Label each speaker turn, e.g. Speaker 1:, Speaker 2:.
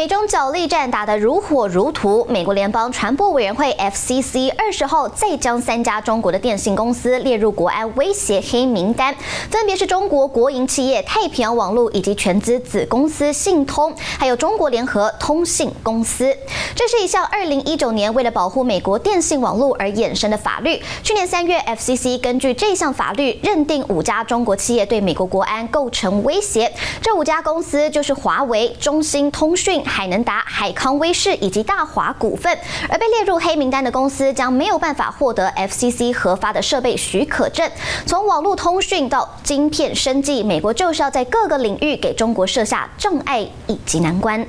Speaker 1: 美中角力战打得如火如荼，美国联邦传播委员会 FCC 二十号再将三家中国的电信公司列入国安威胁黑名单，分别是中国国营企业太平洋网络以及全资子公司信通，还有中国联合通信公司。这是一项二零一九年为了保护美国电信网络而衍生的法律。去年三月，FCC 根据这项法律认定五家中国企业对美国国安构成威胁，这五家公司就是华为、中兴通讯。海能达、海康威视以及大华股份，而被列入黑名单的公司将没有办法获得 FCC 核发的设备许可证。从网络通讯到晶片生技，美国就是要在各个领域给中国设下障碍以及难关。